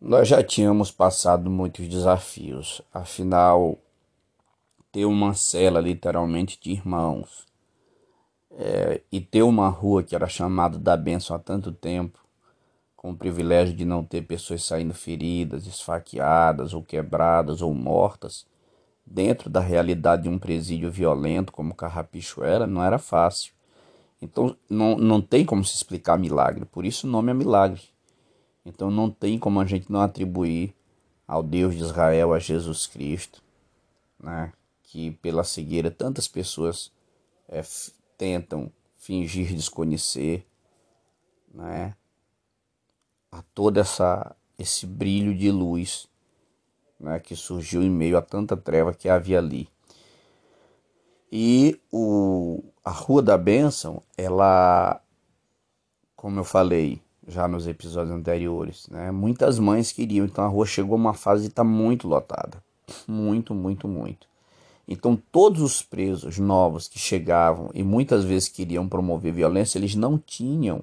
Nós já tínhamos passado muitos desafios, afinal, ter uma cela literalmente de irmãos é, e ter uma rua que era chamada da bênção há tanto tempo, com o privilégio de não ter pessoas saindo feridas, esfaqueadas ou quebradas ou mortas, dentro da realidade de um presídio violento como Carrapicho era, não era fácil. Então não, não tem como se explicar milagre, por isso o nome é milagre. Então não tem como a gente não atribuir ao Deus de Israel, a Jesus Cristo, né? que pela cegueira tantas pessoas é, tentam fingir desconhecer, né? a todo essa, esse brilho de luz né? que surgiu em meio a tanta treva que havia ali. E o, a Rua da Bênção, ela, como eu falei, já nos episódios anteriores, né? Muitas mães queriam, então a rua chegou a uma fase de estar tá muito lotada. Muito, muito, muito. Então todos os presos novos que chegavam e muitas vezes queriam promover violência, eles não tinham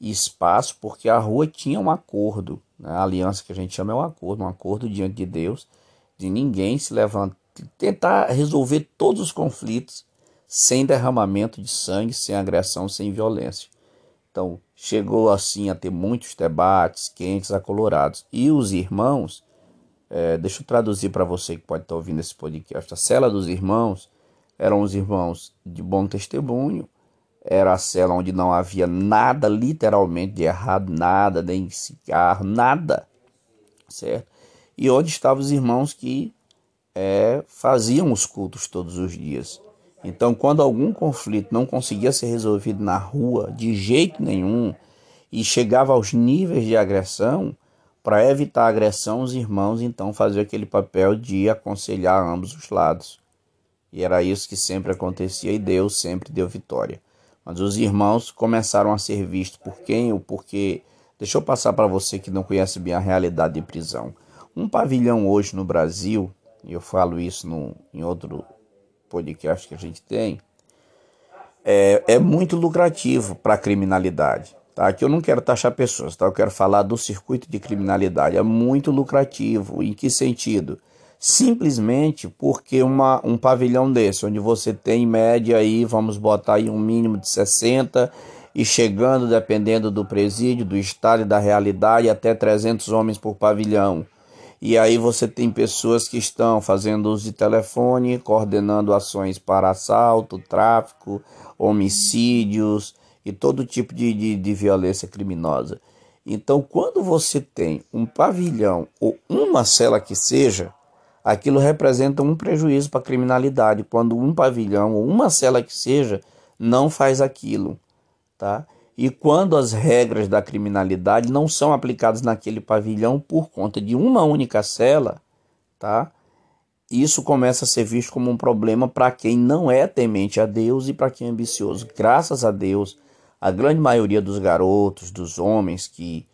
espaço porque a rua tinha um acordo, né? a aliança que a gente chama é um acordo, um acordo diante de Deus, de ninguém se levantar, tentar resolver todos os conflitos sem derramamento de sangue, sem agressão, sem violência. Então, chegou assim a ter muitos debates quentes, acolorados. E os irmãos, é, deixa eu traduzir para você que pode estar ouvindo esse podcast. A cela dos irmãos eram os irmãos de bom testemunho, era a cela onde não havia nada, literalmente, de errado, nada, nem cigarro, nada, certo? E onde estavam os irmãos que é, faziam os cultos todos os dias. Então, quando algum conflito não conseguia ser resolvido na rua de jeito nenhum e chegava aos níveis de agressão, para evitar a agressão, os irmãos então faziam aquele papel de aconselhar ambos os lados. E era isso que sempre acontecia e Deus sempre deu vitória. Mas os irmãos começaram a ser vistos por quem ou porque. Deixa eu passar para você que não conhece bem a realidade de prisão. Um pavilhão hoje no Brasil, e eu falo isso no, em outro podcast que a gente tem, é, é muito lucrativo para a criminalidade. Tá? Aqui eu não quero taxar pessoas, tá? eu quero falar do circuito de criminalidade. É muito lucrativo. Em que sentido? Simplesmente porque uma, um pavilhão desse, onde você tem em média aí, vamos botar aí um mínimo de 60 e chegando, dependendo do presídio, do estado e da realidade, até 300 homens por pavilhão. E aí você tem pessoas que estão fazendo uso de telefone, coordenando ações para assalto, tráfico, homicídios e todo tipo de, de, de violência criminosa. Então, quando você tem um pavilhão ou uma cela que seja, aquilo representa um prejuízo para a criminalidade. Quando um pavilhão ou uma cela que seja não faz aquilo, tá? E quando as regras da criminalidade não são aplicadas naquele pavilhão por conta de uma única cela, tá? Isso começa a ser visto como um problema para quem não é temente a Deus e para quem é ambicioso. Graças a Deus, a grande maioria dos garotos, dos homens que,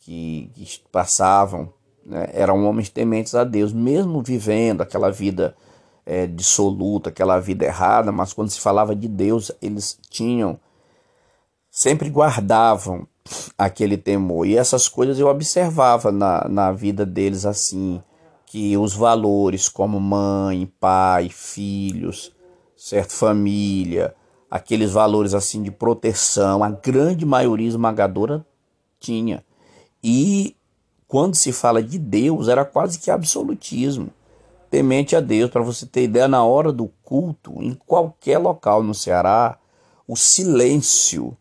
que, que passavam, né, eram homens tementes a Deus, mesmo vivendo aquela vida é, dissoluta, aquela vida errada, mas quando se falava de Deus, eles tinham sempre guardavam aquele temor. E essas coisas eu observava na, na vida deles assim, que os valores como mãe, pai, filhos, certo, família, aqueles valores assim de proteção, a grande maioria esmagadora tinha. E quando se fala de Deus, era quase que absolutismo. Temente a Deus, para você ter ideia, na hora do culto, em qualquer local no Ceará, o silêncio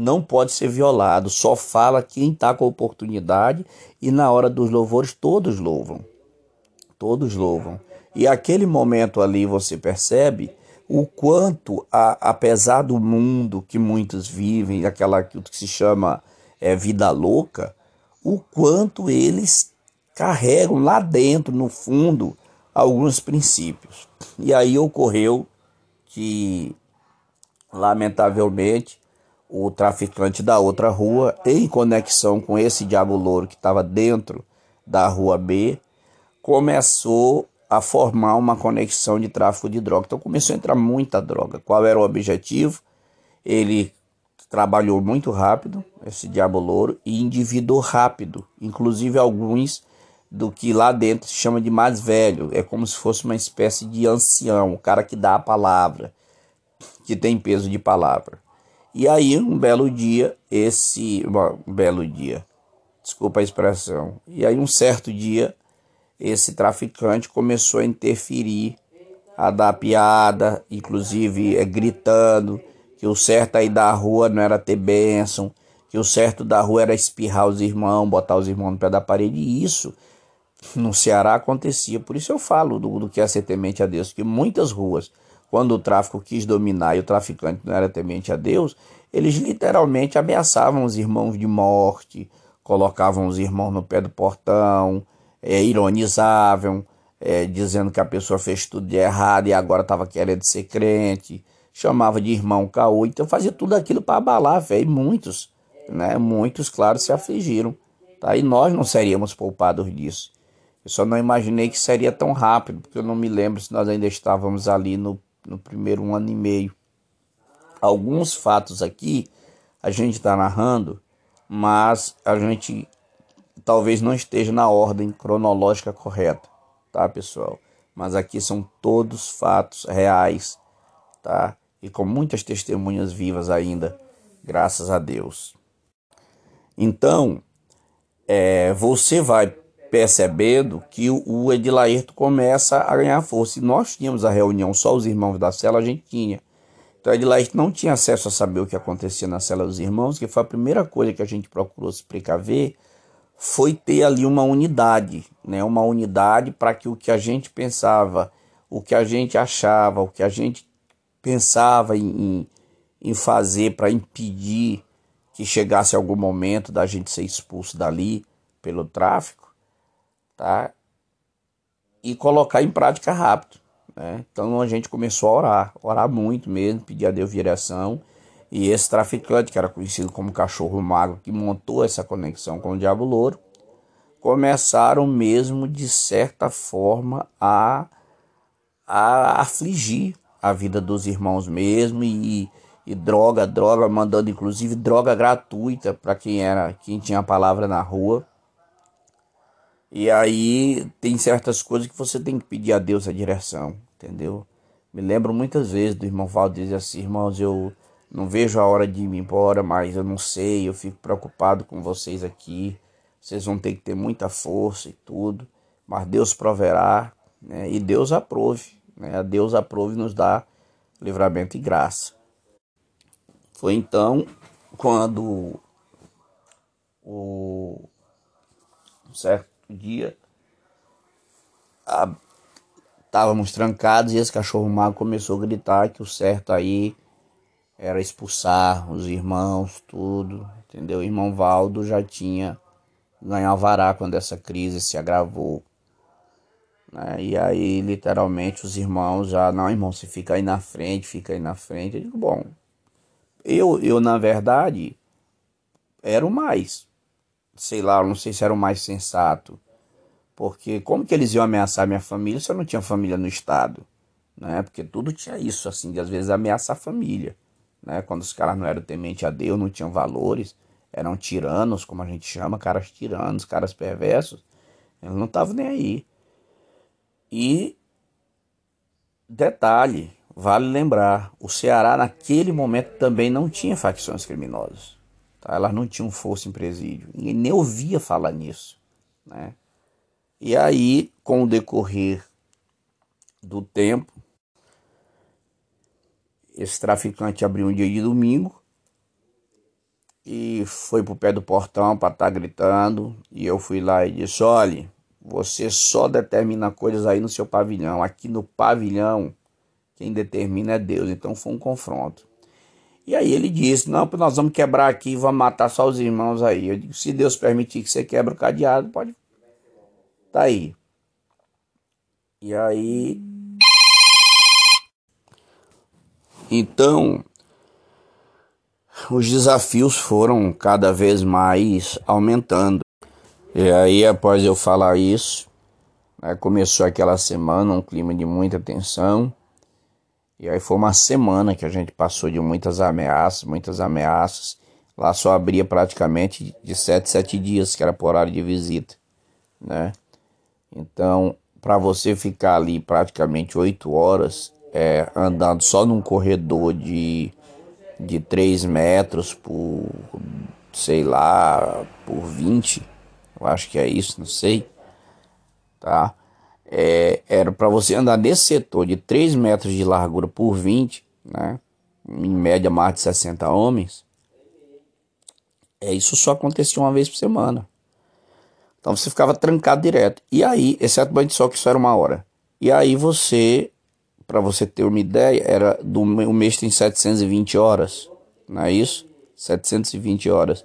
não pode ser violado, só fala quem está com a oportunidade e na hora dos louvores todos louvam. Todos louvam. E aquele momento ali você percebe o quanto, a, apesar do mundo que muitos vivem, aquela que se chama é, vida louca, o quanto eles carregam lá dentro, no fundo, alguns princípios. E aí ocorreu que, lamentavelmente, o traficante da outra rua, em conexão com esse diabo louro que estava dentro da rua B, começou a formar uma conexão de tráfico de droga. Então começou a entrar muita droga. Qual era o objetivo? Ele trabalhou muito rápido, esse diabo louro, e endividou rápido, inclusive alguns do que lá dentro se chama de mais velho, é como se fosse uma espécie de ancião, o cara que dá a palavra, que tem peso de palavra. E aí, um belo dia, esse. um belo dia, desculpa a expressão. E aí, um certo dia, esse traficante começou a interferir, a dar piada, inclusive é, gritando que o certo aí da rua não era ter bênção, que o certo da rua era espirrar os irmãos, botar os irmãos no pé da parede. E isso no Ceará acontecia. Por isso eu falo do, do que é ser temente a Deus, que muitas ruas, quando o tráfico quis dominar e o traficante não era temente a Deus, eles literalmente ameaçavam os irmãos de morte, colocavam os irmãos no pé do portão, é, ironizavam, é, dizendo que a pessoa fez tudo de errado e agora estava querendo ser crente, chamava de irmão caô, então fazia tudo aquilo para abalar a fé, e muitos, né, muitos, claro, se afligiram, tá? e nós não seríamos poupados disso. Eu só não imaginei que seria tão rápido, porque eu não me lembro se nós ainda estávamos ali no, no primeiro um ano e meio. Alguns fatos aqui a gente está narrando, mas a gente talvez não esteja na ordem cronológica correta, tá, pessoal? Mas aqui são todos fatos reais, tá? E com muitas testemunhas vivas ainda, graças a Deus. Então, é, você vai percebendo que o Edilaerto começa a ganhar força. E nós tínhamos a reunião, só os irmãos da cela a gente tinha. Então Edilaerto não tinha acesso a saber o que acontecia na cela dos irmãos, que foi a primeira coisa que a gente procurou se precaver, foi ter ali uma unidade, né? uma unidade para que o que a gente pensava, o que a gente achava, o que a gente pensava em, em fazer para impedir que chegasse algum momento da gente ser expulso dali pelo tráfico, tá? E colocar em prática rápido, né? Então a gente começou a orar, orar muito mesmo, pedir a Deus direção. E esse traficante, que era conhecido como cachorro mago, que montou essa conexão com o Diabo Louro, começaram mesmo, de certa forma, a, a afligir a vida dos irmãos mesmo e, e droga, droga, mandando inclusive droga gratuita para quem era, quem tinha a palavra na rua. E aí tem certas coisas que você tem que pedir a Deus a direção, entendeu? Me lembro muitas vezes do irmão Val dizer assim, irmãos, eu não vejo a hora de ir embora, mas eu não sei, eu fico preocupado com vocês aqui. Vocês vão ter que ter muita força e tudo, mas Deus proverá, né? E Deus aprove, né? Deus aprove nos dá livramento e graça. Foi então quando o certo dia estávamos trancados e esse cachorro mago começou a gritar que o certo aí era expulsar os irmãos, tudo, entendeu? O irmão Valdo já tinha ganhado alvará quando essa crise se agravou. Né? E aí, literalmente, os irmãos já, não, irmão, você fica aí na frente, fica aí na frente. Eu digo, bom, eu, eu na verdade, era o mais sei lá, não sei se era o mais sensato. Porque como que eles iam ameaçar minha família se eu não tinha família no estado? Né? Porque tudo tinha isso, assim, de às vezes ameaçar a família. Né? Quando os caras não eram temente a Deus, não tinham valores, eram tiranos, como a gente chama, caras tiranos, caras perversos, eles não estavam nem aí. E detalhe, vale lembrar, o Ceará naquele momento também não tinha facções criminosas. Elas não tinham força em presídio. Ninguém nem ouvia falar nisso. Né? E aí, com o decorrer do tempo, esse traficante abriu um dia de domingo e foi pro pé do portão para estar tá gritando. E eu fui lá e disse: olhe, você só determina coisas aí no seu pavilhão. Aqui no pavilhão, quem determina é Deus. Então foi um confronto. E aí ele disse: Não, nós vamos quebrar aqui, vamos matar só os irmãos aí. Eu digo: Se Deus permitir que você quebre o cadeado, pode. Tá aí. E aí. Então, os desafios foram cada vez mais aumentando. E aí, após eu falar isso, né, começou aquela semana um clima de muita tensão. E aí foi uma semana que a gente passou de muitas ameaças, muitas ameaças. Lá só abria praticamente de sete, sete dias, que era por horário de visita, né? Então, para você ficar ali praticamente oito horas é, andando só num corredor de, de 3 metros por, sei lá, por 20, eu acho que é isso, não sei, tá? É, era para você andar nesse setor de 3 metros de largura por 20, né? em média mais de 60 homens, é, isso só acontecia uma vez por semana. Então você ficava trancado direto. E aí, exceto banho de sol, que isso era uma hora. E aí você, para você ter uma ideia, era do o mês tem 720 horas, não é isso? 720 horas.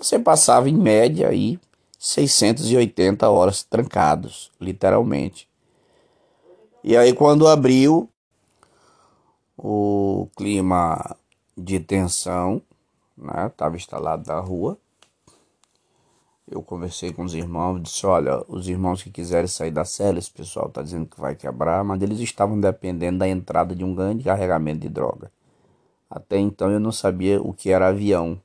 Você passava em média aí 680 horas trancados, literalmente. E aí quando abriu o clima de tensão, né, estava instalado na rua. Eu conversei com os irmãos, disse, olha, os irmãos que quiserem sair da cela, esse pessoal está dizendo que vai quebrar, mas eles estavam dependendo da entrada de um grande carregamento de droga. Até então eu não sabia o que era avião,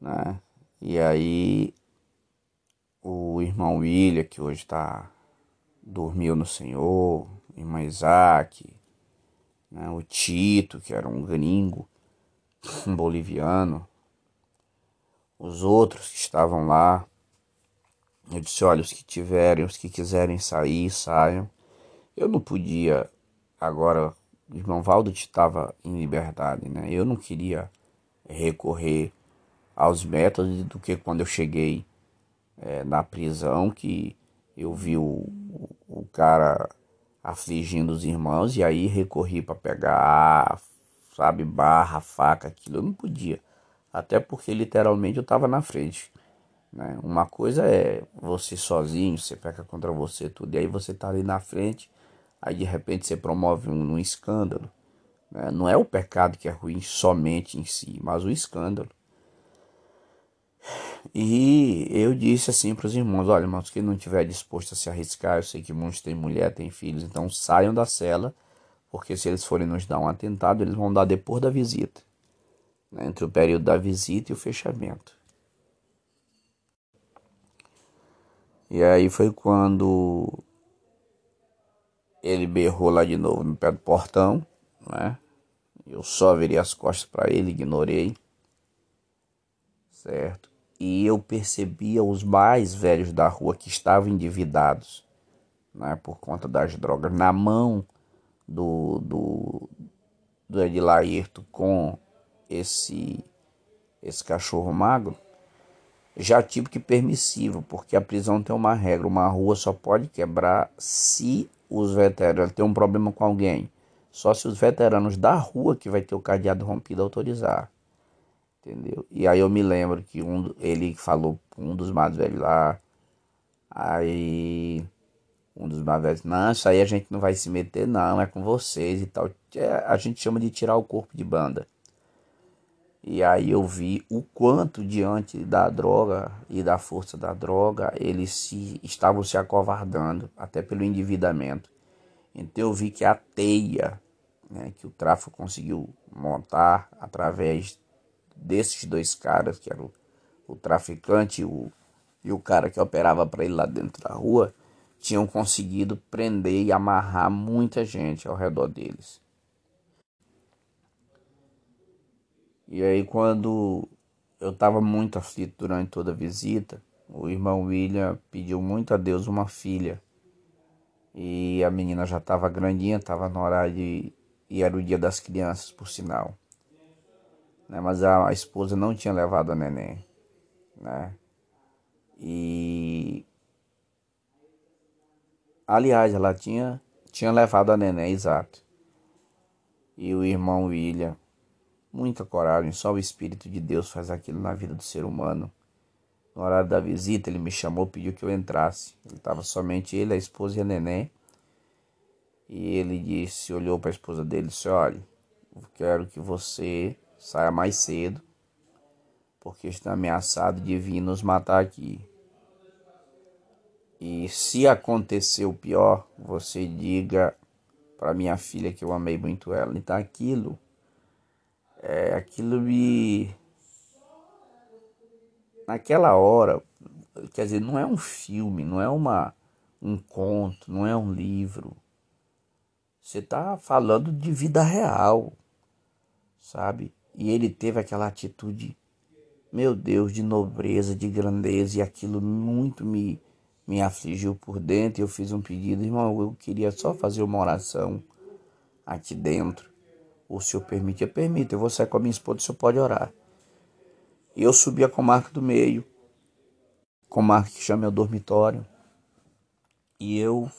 né? E aí o irmão William, que hoje está dormiu no Senhor, irmão Isaac, né, o Tito, que era um gringo, um boliviano, os outros que estavam lá. Eu disse, olha, os que tiverem, os que quiserem sair, saiam. Eu não podia, agora, o irmão Valdo estava em liberdade, né? Eu não queria recorrer aos métodos do que quando eu cheguei é, na prisão que eu vi o, o cara afligindo os irmãos e aí recorri para pegar, sabe, barra, faca, aquilo eu não podia. Até porque literalmente eu estava na frente. Né? Uma coisa é você sozinho, você peca contra você tudo, e aí você tá ali na frente, aí de repente você promove um, um escândalo. Né? Não é o pecado que é ruim somente em si, mas o escândalo. E eu disse assim para os irmãos: olha, irmãos, quem não estiver disposto a se arriscar, eu sei que muitos têm mulher, têm filhos, então saiam da cela, porque se eles forem nos dar um atentado, eles vão dar depois da visita né, entre o período da visita e o fechamento. E aí foi quando ele berrou lá de novo no pé do portão, né? Eu só virei as costas para ele, ignorei. Certo? E eu percebia os mais velhos da rua que estavam endividados né, por conta das drogas na mão do, do, do com esse, esse cachorro magro, já tipo que permissível, porque a prisão tem uma regra, uma rua só pode quebrar se os veteranos têm um problema com alguém. Só se os veteranos da rua que vai ter o cadeado rompido autorizar entendeu? E aí eu me lembro que um, ele falou um dos mais velhos lá, aí um dos mais velhos, não, isso aí a gente não vai se meter não, é com vocês e tal. É, a gente chama de tirar o corpo de banda. E aí eu vi o quanto diante da droga e da força da droga eles se estavam se acovardando, até pelo endividamento. Então eu vi que a teia né, que o tráfico conseguiu montar através desses dois caras, que era o, traficante e o, e o cara que operava para ele lá dentro da rua, tinham conseguido prender e amarrar muita gente ao redor deles. E aí quando eu estava muito aflito durante toda a visita, o irmão William pediu muito a Deus uma filha. E a menina já estava grandinha, estava no horário de... e era o dia das crianças, por sinal né? Mas a, a esposa não tinha levado a neném, né? E aliás, ela tinha tinha levado a neném, exato. E o irmão William, muita coragem, só o espírito de Deus faz aquilo na vida do ser humano. No horário da visita, ele me chamou, pediu que eu entrasse. Ele estava somente ele, a esposa e a neném. E ele disse, olhou para a esposa dele e disse: Olha, eu quero que você saia mais cedo, porque está ameaçado de vir nos matar aqui. E se acontecer o pior, você diga para minha filha que eu amei muito ela. Então aquilo é, aquilo me naquela hora, quer dizer, não é um filme, não é uma um conto, não é um livro. Você está falando de vida real, sabe? E ele teve aquela atitude, meu Deus, de nobreza, de grandeza, e aquilo muito me, me afligiu por dentro. Eu fiz um pedido, irmão, eu queria só fazer uma oração aqui dentro. O senhor permite? Eu permito, eu vou sair com a minha esposa, o senhor pode orar. E eu subi a comarca do meio, comarca que chama o dormitório. E eu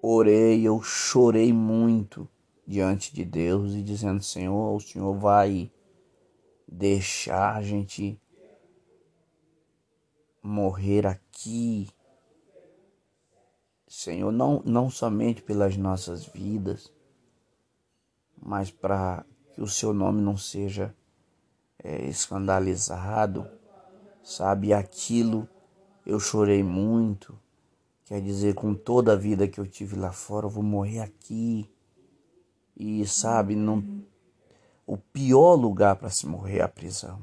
orei, eu chorei muito diante de Deus e dizendo: Senhor, o Senhor vai deixar a gente morrer aqui. Senhor, não, não somente pelas nossas vidas, mas para que o seu nome não seja é, escandalizado, sabe? Aquilo eu chorei muito. Quer dizer, com toda a vida que eu tive lá fora, eu vou morrer aqui. E sabe, não, o pior lugar para se morrer é a prisão.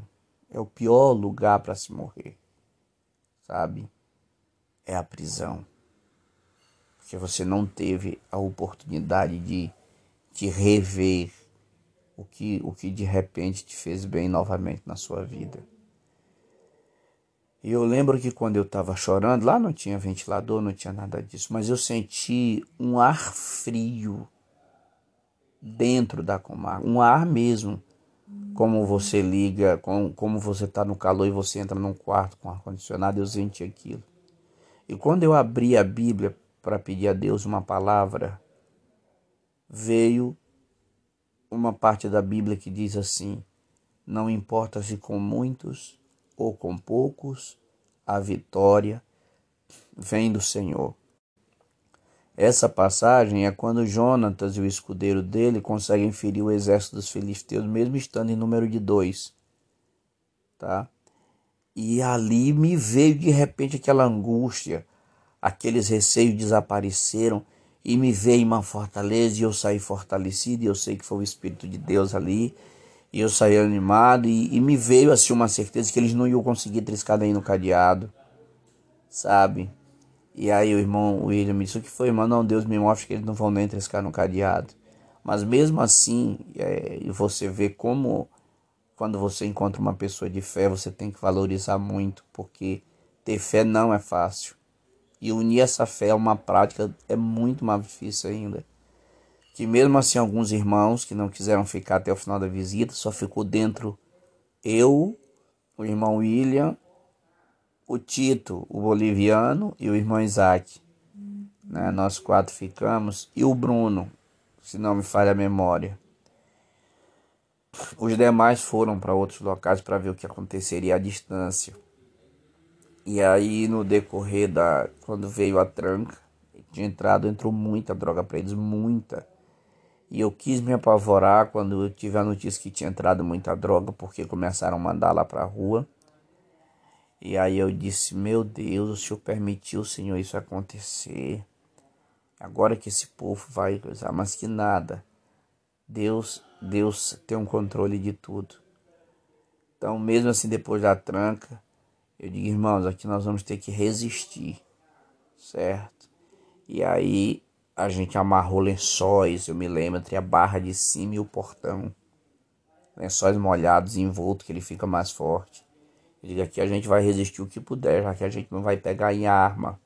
É o pior lugar para se morrer. Sabe? É a prisão. Porque você não teve a oportunidade de, de rever o que, o que de repente te fez bem novamente na sua vida. E eu lembro que quando eu estava chorando, lá não tinha ventilador, não tinha nada disso, mas eu senti um ar frio dentro da comarca, um ar mesmo, como você liga, como, como você está no calor e você entra num quarto com ar-condicionado, eu senti aquilo. E quando eu abri a Bíblia para pedir a Deus uma palavra, veio uma parte da Bíblia que diz assim: Não importa se com muitos ou com poucos, a vitória vem do Senhor. Essa passagem é quando Jonatas e o escudeiro dele conseguem ferir o exército dos filisteus, mesmo estando em número de dois. Tá? E ali me veio de repente aquela angústia, aqueles receios desapareceram e me veio uma fortaleza e eu saí fortalecido e eu sei que foi o Espírito de Deus ali e eu saí animado e, e me veio assim uma certeza que eles não iam conseguir triscar nem no cadeado, sabe? E aí o irmão William me disse, o que foi, irmão? Não, Deus me mostra que eles não vão nem triscar no cadeado. Mas mesmo assim, é, você vê como quando você encontra uma pessoa de fé, você tem que valorizar muito, porque ter fé não é fácil. E unir essa fé a uma prática é muito mais difícil ainda que mesmo assim alguns irmãos que não quiseram ficar até o final da visita, só ficou dentro eu, o irmão William, o Tito, o boliviano e o irmão Isaac. Né? Nós quatro ficamos e o Bruno, se não me falha a memória. Os demais foram para outros locais para ver o que aconteceria à distância. E aí no decorrer da quando veio a tranca de entrada entrou muita droga para eles, muita. E eu quis me apavorar quando eu tive a notícia que tinha entrado muita droga, porque começaram a mandar lá para a rua. E aí eu disse: Meu Deus, o Senhor permitiu, Senhor, isso acontecer. Agora que esse povo vai usar, mas que nada. Deus, Deus tem um controle de tudo. Então, mesmo assim, depois da tranca, eu digo, irmãos, aqui nós vamos ter que resistir, certo? E aí a gente amarrou lençóis, eu me lembro, entre a barra de cima e o portão. Lençóis molhados envolto, que ele fica mais forte. Digo aqui a gente vai resistir o que puder, já que a gente não vai pegar em arma,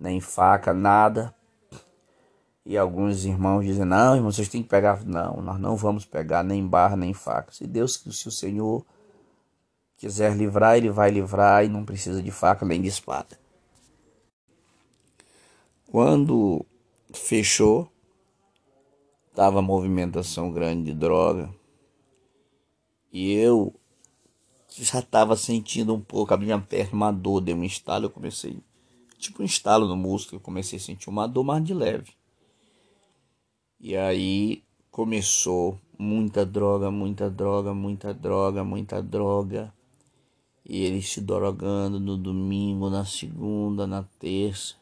nem faca, nada. E alguns irmãos dizem, não, irmão, vocês têm que pegar. Não, nós não vamos pegar nem barra, nem faca. Se Deus, se o Senhor quiser livrar, ele vai livrar e não precisa de faca nem de espada. Quando fechou, tava movimentação grande de droga. E eu já estava sentindo um pouco a minha perna, uma dor, deu um estalo, eu comecei, tipo um estalo no músculo, eu comecei a sentir uma dor mais de leve. E aí começou muita droga, muita droga, muita droga, muita droga. E ele se drogando no domingo, na segunda, na terça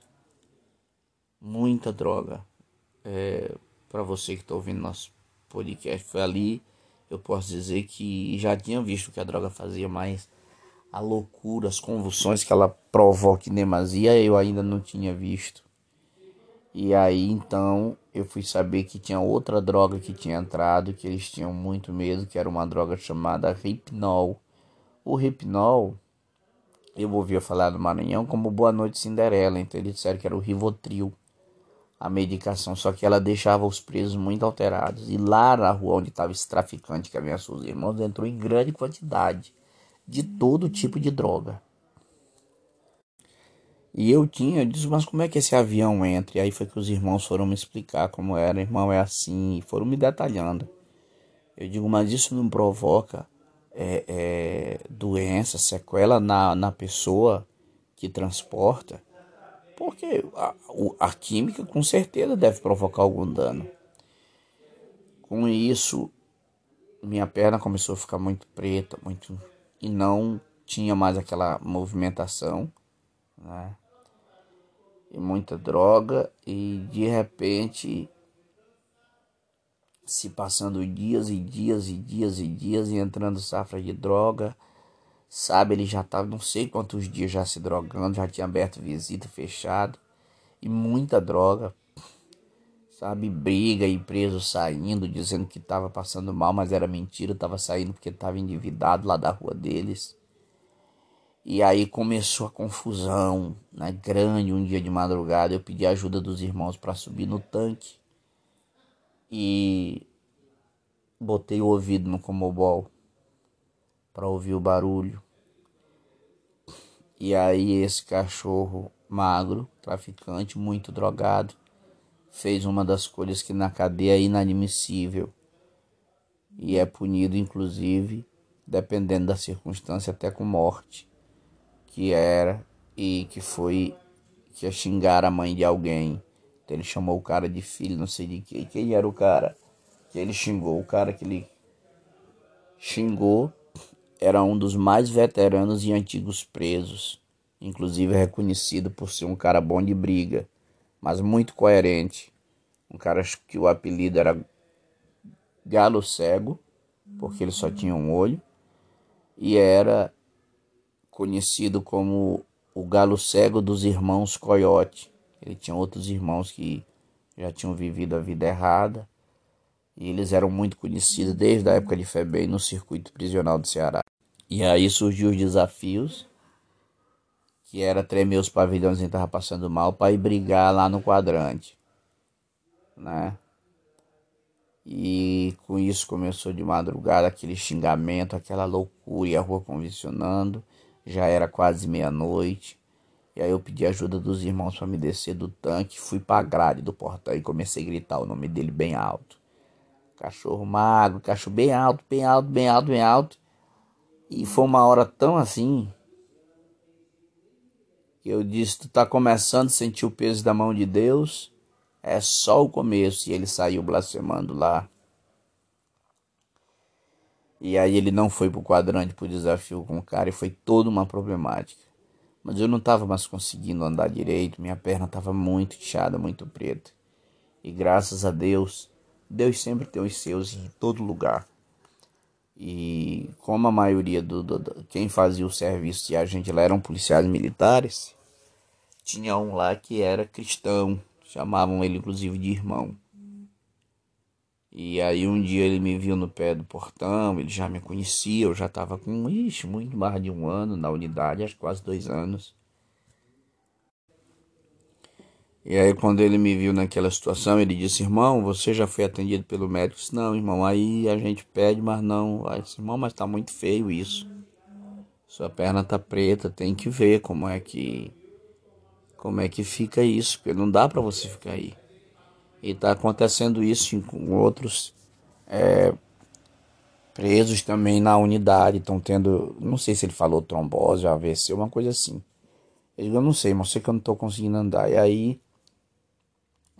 muita droga. é, para você que está ouvindo nosso podcast, foi ali, eu posso dizer que já tinha visto o que a droga fazia, mas a loucura, as convulsões que ela provoca em demasia, eu ainda não tinha visto. E aí então eu fui saber que tinha outra droga que tinha entrado, que eles tinham muito medo, que era uma droga chamada Ripnol. O Ripnol, eu ouvia falar no Maranhão como Boa Noite Cinderela, então eles disseram que era o Rivotril, a medicação, só que ela deixava os presos muito alterados. E lá na rua onde estava esse traficante que ameaçou os irmãos, entrou em grande quantidade de todo tipo de droga. E eu tinha, eu disse, mas como é que esse avião entra? E aí foi que os irmãos foram me explicar como era, irmão, é assim, e foram me detalhando. Eu digo, mas isso não provoca é, é, doença, sequela na, na pessoa que transporta? Porque a, a química com certeza deve provocar algum dano. Com isso, minha perna começou a ficar muito preta, muito e não tinha mais aquela movimentação, né? E muita droga e de repente se passando dias e dias e dias e dias e entrando safra de droga, sabe? Ele já estava não sei quantos dias já se drogando, já tinha aberto visita fechado e muita droga, sabe? Briga e preso saindo, dizendo que estava passando mal, mas era mentira, estava saindo porque estava endividado lá da rua deles. E aí começou a confusão, né? Grande um dia de madrugada. Eu pedi ajuda dos irmãos para subir no tanque. E botei o ouvido no comobol para ouvir o barulho. E aí esse cachorro magro, traficante, muito drogado, fez uma das coisas que na cadeia é inadmissível e é punido inclusive, dependendo da circunstância, até com morte que era e que foi que ia xingar a mãe de alguém. Então ele chamou o cara de filho, não sei de quem. Quem era o cara que ele xingou? O cara que ele xingou era um dos mais veteranos e antigos presos, inclusive reconhecido por ser um cara bom de briga, mas muito coerente. Um cara que o apelido era Galo Cego, porque ele só tinha um olho, e era conhecido como o galo cego dos irmãos Coyote. Ele tinha outros irmãos que já tinham vivido a vida errada e eles eram muito conhecidos desde a época de Febem no circuito prisional do Ceará. E aí surgiu os desafios, que era tremer os pavilhões que estava passando mal para ir brigar lá no quadrante, né? E com isso começou de madrugada aquele xingamento, aquela loucura e a rua convencionando. Já era quase meia-noite. E aí eu pedi ajuda dos irmãos para me descer do tanque. Fui para a grade do portão e comecei a gritar o nome dele bem alto. Cachorro magro, cachorro bem alto, bem alto, bem alto, bem alto. E foi uma hora tão assim que eu disse: Tu tá começando a sentir o peso da mão de Deus? É só o começo. E ele saiu blasfemando lá. E aí ele não foi pro quadrante pro desafio com o cara e foi toda uma problemática. Mas eu não estava mais conseguindo andar direito, minha perna estava muito inchada, muito preta. E graças a Deus, Deus sempre tem os seus em todo lugar. E como a maioria do, do, do quem fazia o serviço e a gente lá eram policiais militares, tinha um lá que era cristão, chamavam ele inclusive de irmão. E aí um dia ele me viu no pé do portão, ele já me conhecia, eu já estava com, ixi, muito mais de um ano na unidade, acho quase dois anos. E aí quando ele me viu naquela situação, ele disse, irmão, você já foi atendido pelo médico? Eu disse, não, irmão, aí a gente pede, mas não. Aí disse, irmão, mas tá muito feio isso. Sua perna tá preta, tem que ver como é que como é que fica isso, porque não dá para você ficar aí. E está acontecendo isso com outros é, presos também na unidade. Estão tendo, não sei se ele falou trombose, AVC, uma coisa assim. Eu não sei, mas sei que eu não estou conseguindo andar. E aí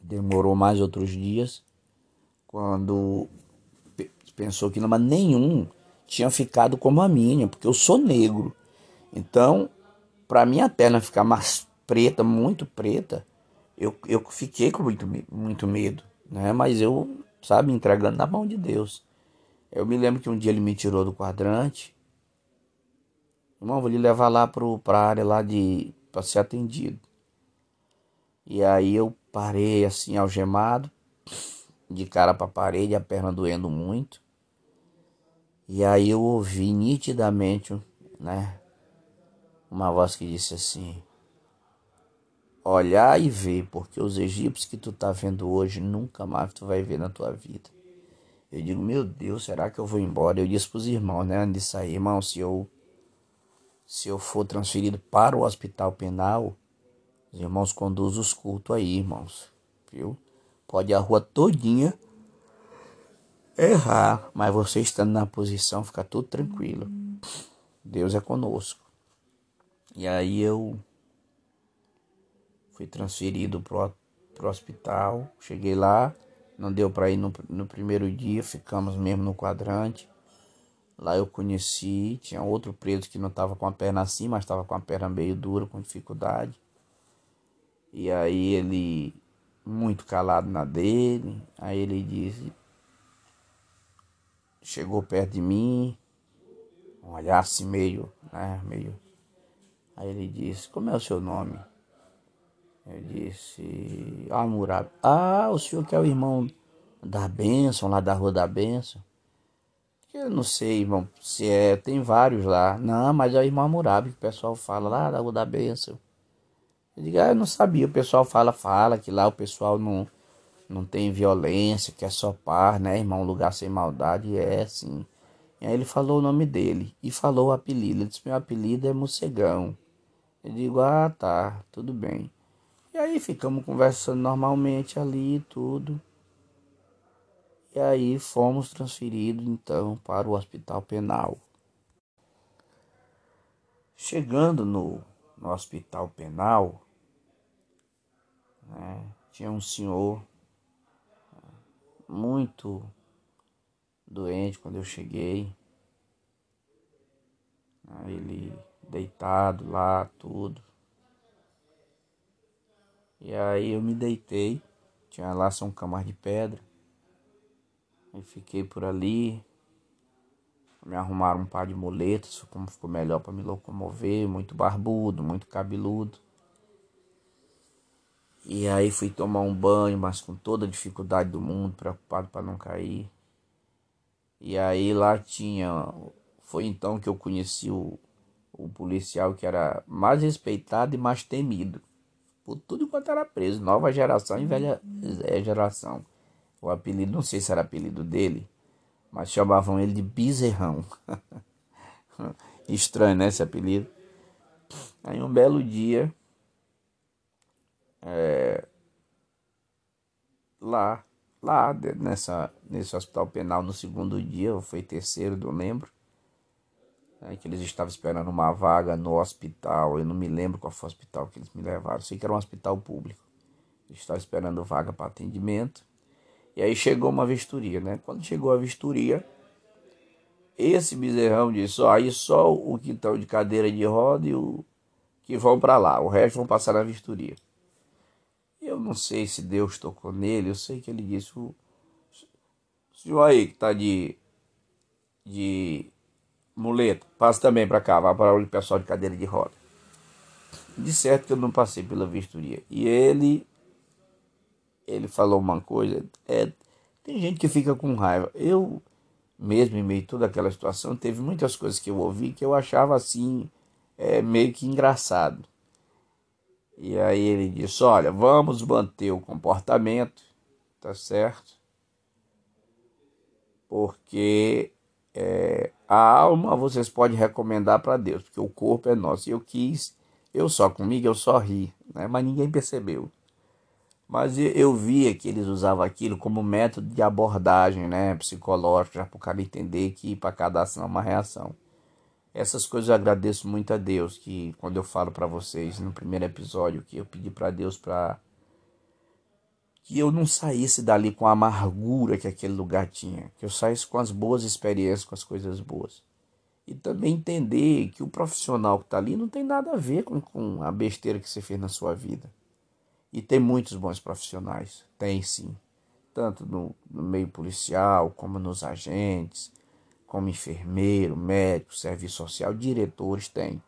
demorou mais outros dias quando pensou que não, mas nenhum tinha ficado como a minha, porque eu sou negro. Então, para minha perna ficar mais preta, muito preta, eu, eu fiquei com muito, muito medo. né? Mas eu, sabe, entregando na mão de Deus. Eu me lembro que um dia ele me tirou do quadrante. Irmão, vou lhe levar lá pro, pra área lá de. pra ser atendido. E aí eu parei assim, algemado, de cara pra parede, a perna doendo muito. E aí eu ouvi nitidamente, né? Uma voz que disse assim: Olhar e ver, porque os egípcios que tu tá vendo hoje nunca mais tu vai ver na tua vida. Eu digo, meu Deus, será que eu vou embora? Eu disse pros irmãos, né, antes de sair, irmão, se eu se eu for transferido para o hospital penal, os irmãos conduzem os cultos aí, irmãos, viu? Pode a rua todinha errar, mas você estando na posição, fica tudo tranquilo. Deus é conosco. E aí eu fui transferido pro, pro hospital, cheguei lá, não deu para ir no, no primeiro dia, ficamos mesmo no quadrante. Lá eu conheci, tinha outro preso que não estava com a perna assim, mas estava com a perna meio dura, com dificuldade. E aí ele, muito calado na dele, aí ele disse, chegou perto de mim, um olhar assim meio, né, meio. Aí ele disse, como é o seu nome? Eu disse, ah, Murab, ah, o senhor que é o irmão da bênção, lá da Rua da Bênção. Eu não sei, irmão, se é, tem vários lá. Não, mas é o irmão Murabi que o pessoal fala lá da Rua da Bênção. Eu digo, ah, eu não sabia, o pessoal fala, fala, que lá o pessoal não, não tem violência, que é só par, né, irmão, lugar sem maldade, é assim. E aí ele falou o nome dele e falou o apelido. Ele disse, meu apelido é Mocegão. Eu digo, ah, tá, tudo bem. E aí ficamos conversando normalmente ali e tudo. E aí fomos transferidos então para o hospital penal. Chegando no, no hospital penal, né, tinha um senhor muito doente quando eu cheguei. Ele deitado lá, tudo. E aí eu me deitei, tinha lá são camas de pedra. Aí fiquei por ali. Me arrumaram um par de muletas, como ficou melhor para me locomover, muito barbudo, muito cabeludo. E aí fui tomar um banho, mas com toda a dificuldade do mundo, preocupado para não cair. E aí lá tinha. Foi então que eu conheci o, o policial que era mais respeitado e mais temido por tudo quanto era preso, nova geração e velha é, geração. O apelido, não sei se era apelido dele, mas chamavam ele de Bezerrão. Estranho, né, esse apelido? Aí um belo dia, é, lá, lá nessa, nesse hospital penal, no segundo dia, ou foi terceiro, não lembro, né, que eles estavam esperando uma vaga no hospital. Eu não me lembro qual foi o hospital que eles me levaram. sei que era um hospital público. Eles estavam esperando vaga para atendimento. E aí chegou uma vistoria, né? Quando chegou a vistoria, esse bezerrão disse: ó, aí só o que estão de cadeira de roda e o que vão para lá. O resto vão passar na vistoria. Não sei se Deus tocou nele. Eu sei que ele disse: o senhor aí que está de, de muleta, passa também para cá, vai para o pessoal de cadeira de roda. De certo que eu não passei pela vistoria. E ele ele falou uma coisa, é, tem gente que fica com raiva. Eu mesmo em meio a toda aquela situação, teve muitas coisas que eu ouvi que eu achava assim, é, meio que engraçado. E aí ele disse: Olha, vamos manter o comportamento, tá certo? Porque é, a alma vocês podem recomendar para Deus, porque o corpo é nosso. E eu quis, eu só comigo, eu só ri, né? mas ninguém percebeu. Mas eu via que eles usavam aquilo como método de abordagem né, psicológico, já para o cara entender que para cada ação é uma reação. Essas coisas eu agradeço muito a Deus, que quando eu falo para vocês no primeiro episódio, que eu pedi para Deus para que eu não saísse dali com a amargura que aquele lugar tinha, que eu saísse com as boas experiências, com as coisas boas. E também entender que o profissional que está ali não tem nada a ver com, com a besteira que você fez na sua vida. E tem muitos bons profissionais, tem sim. tanto no, no meio policial, como nos agentes, como enfermeiro, médico, serviço social, diretores tem.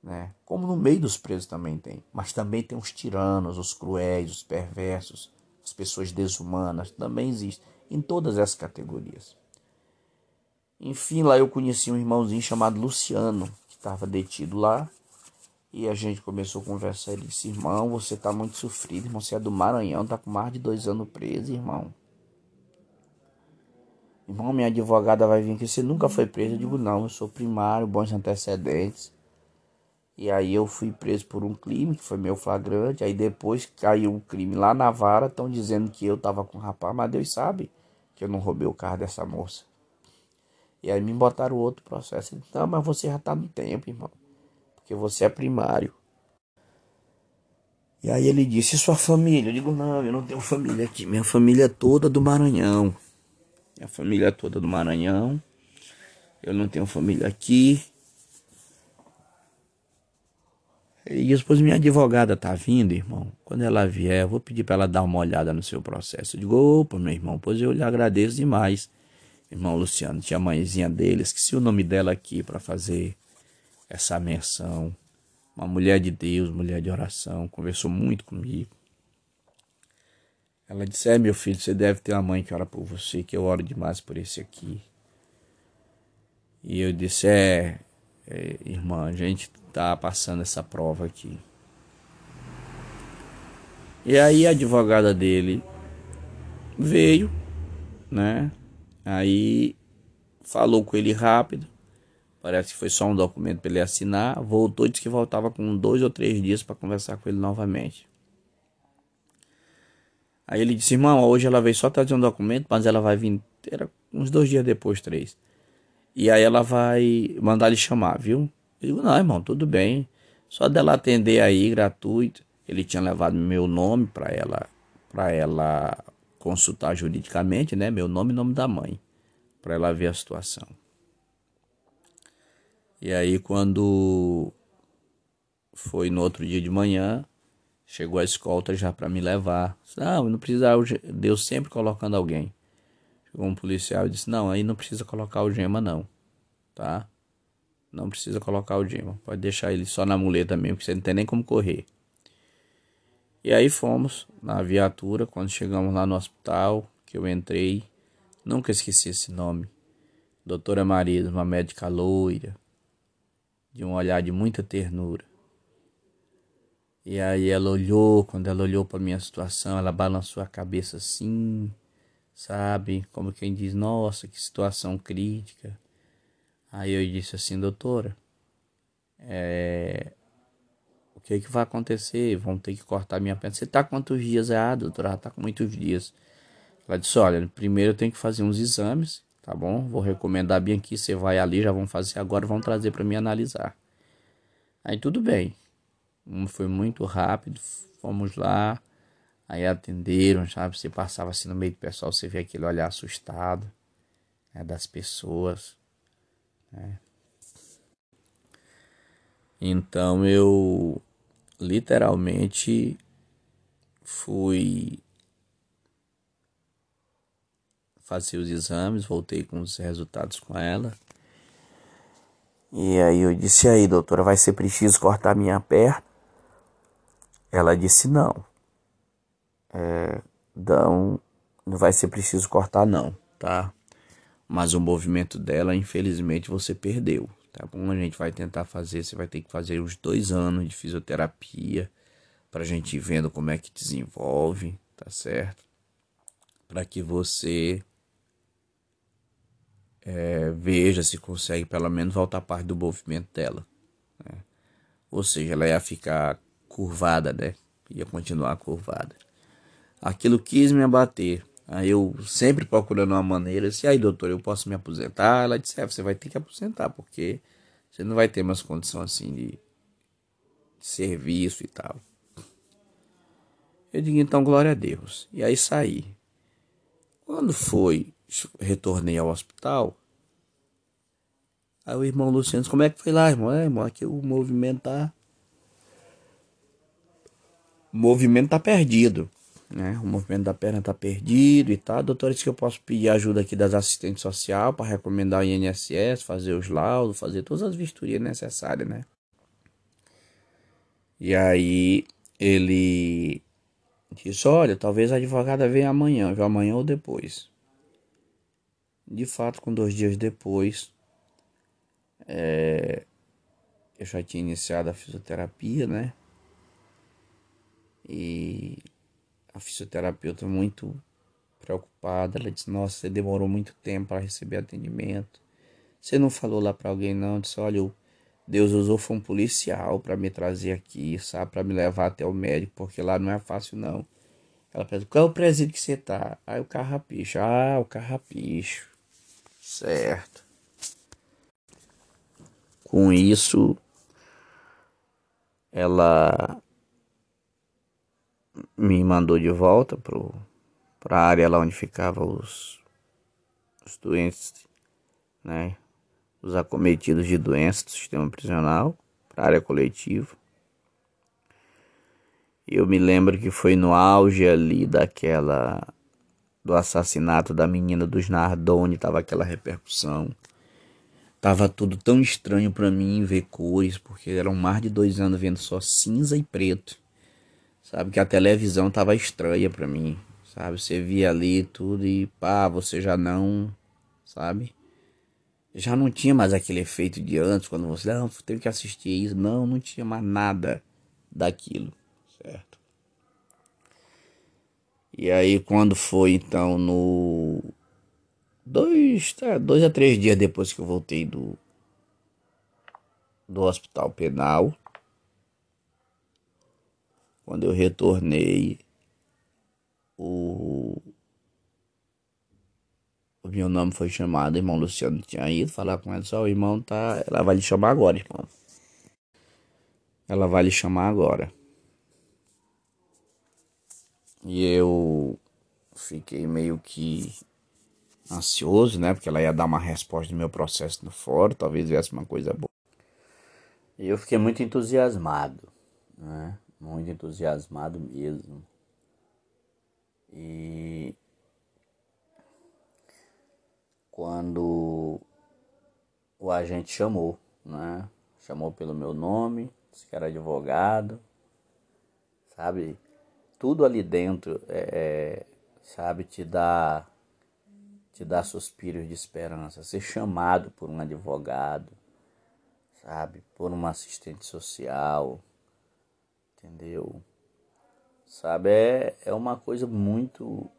Né? Como no meio dos presos também tem. Mas também tem os tiranos, os cruéis, os perversos, as pessoas desumanas, também existem em todas essas categorias. Enfim, lá eu conheci um irmãozinho chamado Luciano, que estava detido lá. E a gente começou a conversar. Ele disse: Irmão, você está muito sofrido, irmão. Você é do Maranhão, está com mais de dois anos preso, irmão. Irmão, minha advogada vai vir aqui. Você nunca foi preso? Eu digo: Não, eu sou primário, bons antecedentes. E aí eu fui preso por um crime, que foi meu flagrante. Aí depois caiu um crime lá na vara. Estão dizendo que eu tava com o rapaz, mas Deus sabe que eu não roubei o carro dessa moça. E aí me botaram outro processo. Não, mas você já tá no tempo, irmão. Porque você é primário. E aí ele disse, e sua família? Eu digo, não, eu não tenho família aqui. Minha família é toda do Maranhão. Minha família toda do Maranhão. Eu não tenho família aqui. E depois minha advogada tá vindo, irmão. Quando ela vier, eu vou pedir para ela dar uma olhada no seu processo. Eu digo, opa, meu irmão, pois eu lhe agradeço demais irmão Luciano, tinha a mãezinha dele, esqueci o nome dela aqui para fazer essa menção. Uma mulher de Deus, mulher de oração, conversou muito comigo. Ela disse: É, meu filho, você deve ter uma mãe que ora por você, que eu oro demais por esse aqui. E eu disse: É, é irmã, a gente tá passando essa prova aqui. E aí a advogada dele veio, né? Aí falou com ele rápido. Parece que foi só um documento para ele assinar. Voltou e disse que voltava com dois ou três dias para conversar com ele novamente. Aí ele disse: Irmão, hoje ela veio só trazer um documento, mas ela vai vir. Era uns dois dias depois, três. E aí ela vai mandar ele chamar, viu? Eu digo: Não, irmão, tudo bem. Só dela atender aí, gratuito. Ele tinha levado meu nome para ela, para ela consultar juridicamente, né, meu nome e nome da mãe, para ela ver a situação. E aí quando foi no outro dia de manhã, chegou a escolta já para me levar. Não, não precisa, Deus sempre colocando alguém. Chegou um policial e disse: "Não, aí não precisa colocar o gema não, tá? Não precisa colocar o gema, pode deixar ele só na muleta mesmo, que você não tem nem como correr." E aí fomos na viatura, quando chegamos lá no hospital, que eu entrei, nunca esqueci esse nome. Doutora Maria, uma médica loira, de um olhar de muita ternura. E aí ela olhou, quando ela olhou para minha situação, ela balançou a cabeça assim, sabe? Como quem diz, nossa, que situação crítica. Aí eu disse assim, doutora, é, o que, é que vai acontecer? Vão ter que cortar minha perna. Você tá quantos dias? Ah, doutora, já tá com muitos dias. Ela disse, olha, primeiro eu tenho que fazer uns exames, tá bom? Vou recomendar bem aqui, você vai ali, já vão fazer agora, vão trazer para mim analisar. Aí tudo bem. Foi muito rápido, fomos lá, aí atenderam, sabe? Você passava assim no meio do pessoal, você vê aquele olhar assustado né, das pessoas. Né? Então eu literalmente fui fazer os exames, voltei com os resultados com ela. E aí eu disse aí, doutora, vai ser preciso cortar minha perna? Ela disse não. É, não, não vai ser preciso cortar não, tá? Mas o movimento dela, infelizmente, você perdeu tá bom? A gente vai tentar fazer, você vai ter que fazer uns dois anos de fisioterapia pra gente ir vendo como é que desenvolve, tá certo? Para que você é, veja se consegue pelo menos voltar parte do movimento dela. Né? Ou seja, ela ia ficar curvada, né? Ia continuar curvada. Aquilo quis me abater. Aí eu sempre procurando uma maneira, se aí doutor, eu posso me aposentar? Ela disse, é, você vai ter que aposentar, porque você não vai ter mais condição assim de, serviço e tal. Eu digo, então, glória a Deus. E aí saí. Quando foi, retornei ao hospital, aí o irmão Luciano como é que foi lá, irmão? É, irmão, aqui o movimento tá... O movimento tá perdido. né? O movimento da perna tá perdido e tal. Doutor disse que eu posso pedir ajuda aqui das assistentes sociais para recomendar o INSS, fazer os laudos, fazer todas as vistorias necessárias, né? E aí ele disse, olha, talvez a advogada venha amanhã, viu? Amanhã ou depois. De fato, com dois dias depois, é, eu já tinha iniciado a fisioterapia, né? E a fisioterapeuta muito preocupada, ela disse: "Nossa, você demorou muito tempo para receber atendimento. Você não falou lá para alguém não, disse: "Olha, Deus usou foi um policial para me trazer aqui, sabe, para me levar até o médico, porque lá não é fácil não". Ela perguntou: "Qual é o presídio que você tá?" Aí o carrapicho. Ah, o carrapicho. Certo. Com isso, ela me mandou de volta para a área lá onde ficavam os, os doentes, né? Os acometidos de doenças do sistema prisional, para a área coletiva. Eu me lembro que foi no auge ali daquela do assassinato da menina dos Nardoni, tava aquela repercussão. Tava tudo tão estranho para mim ver cores, porque eram mais de dois anos vendo só cinza e preto. Sabe que a televisão tava estranha para mim, sabe? Você via ali tudo e pá, você já não, sabe? Já não tinha mais aquele efeito de antes, quando você, não, tenho que assistir isso. Não, não tinha mais nada daquilo, certo? E aí quando foi então no dois, tá, dois a três dias depois que eu voltei do do hospital penal, quando eu retornei, o, o meu nome foi chamado, o irmão Luciano tinha ido falar com ela, só o irmão tá, ela vai lhe chamar agora, irmão. Ela vai lhe chamar agora. E eu fiquei meio que ansioso, né? Porque ela ia dar uma resposta do meu processo no fórum, talvez viesse uma coisa boa. E eu fiquei muito entusiasmado, né? Muito entusiasmado mesmo. E quando o agente chamou, né? Chamou pelo meu nome, disse que era advogado, sabe? Tudo ali dentro, é, é sabe, te dá, te dá suspiros de esperança. Ser chamado por um advogado, sabe? Por uma assistente social, entendeu? Sabe, é, é uma coisa muito.